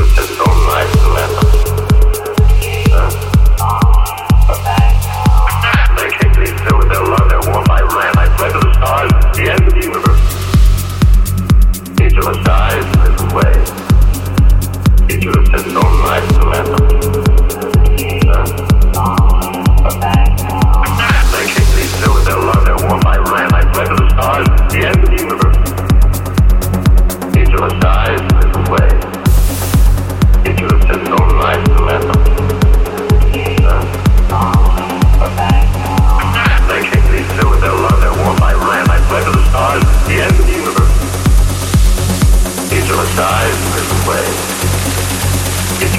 and all.